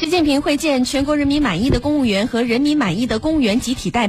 习近平会见全国人民满意的公务员和人民满意的公务员集体代表。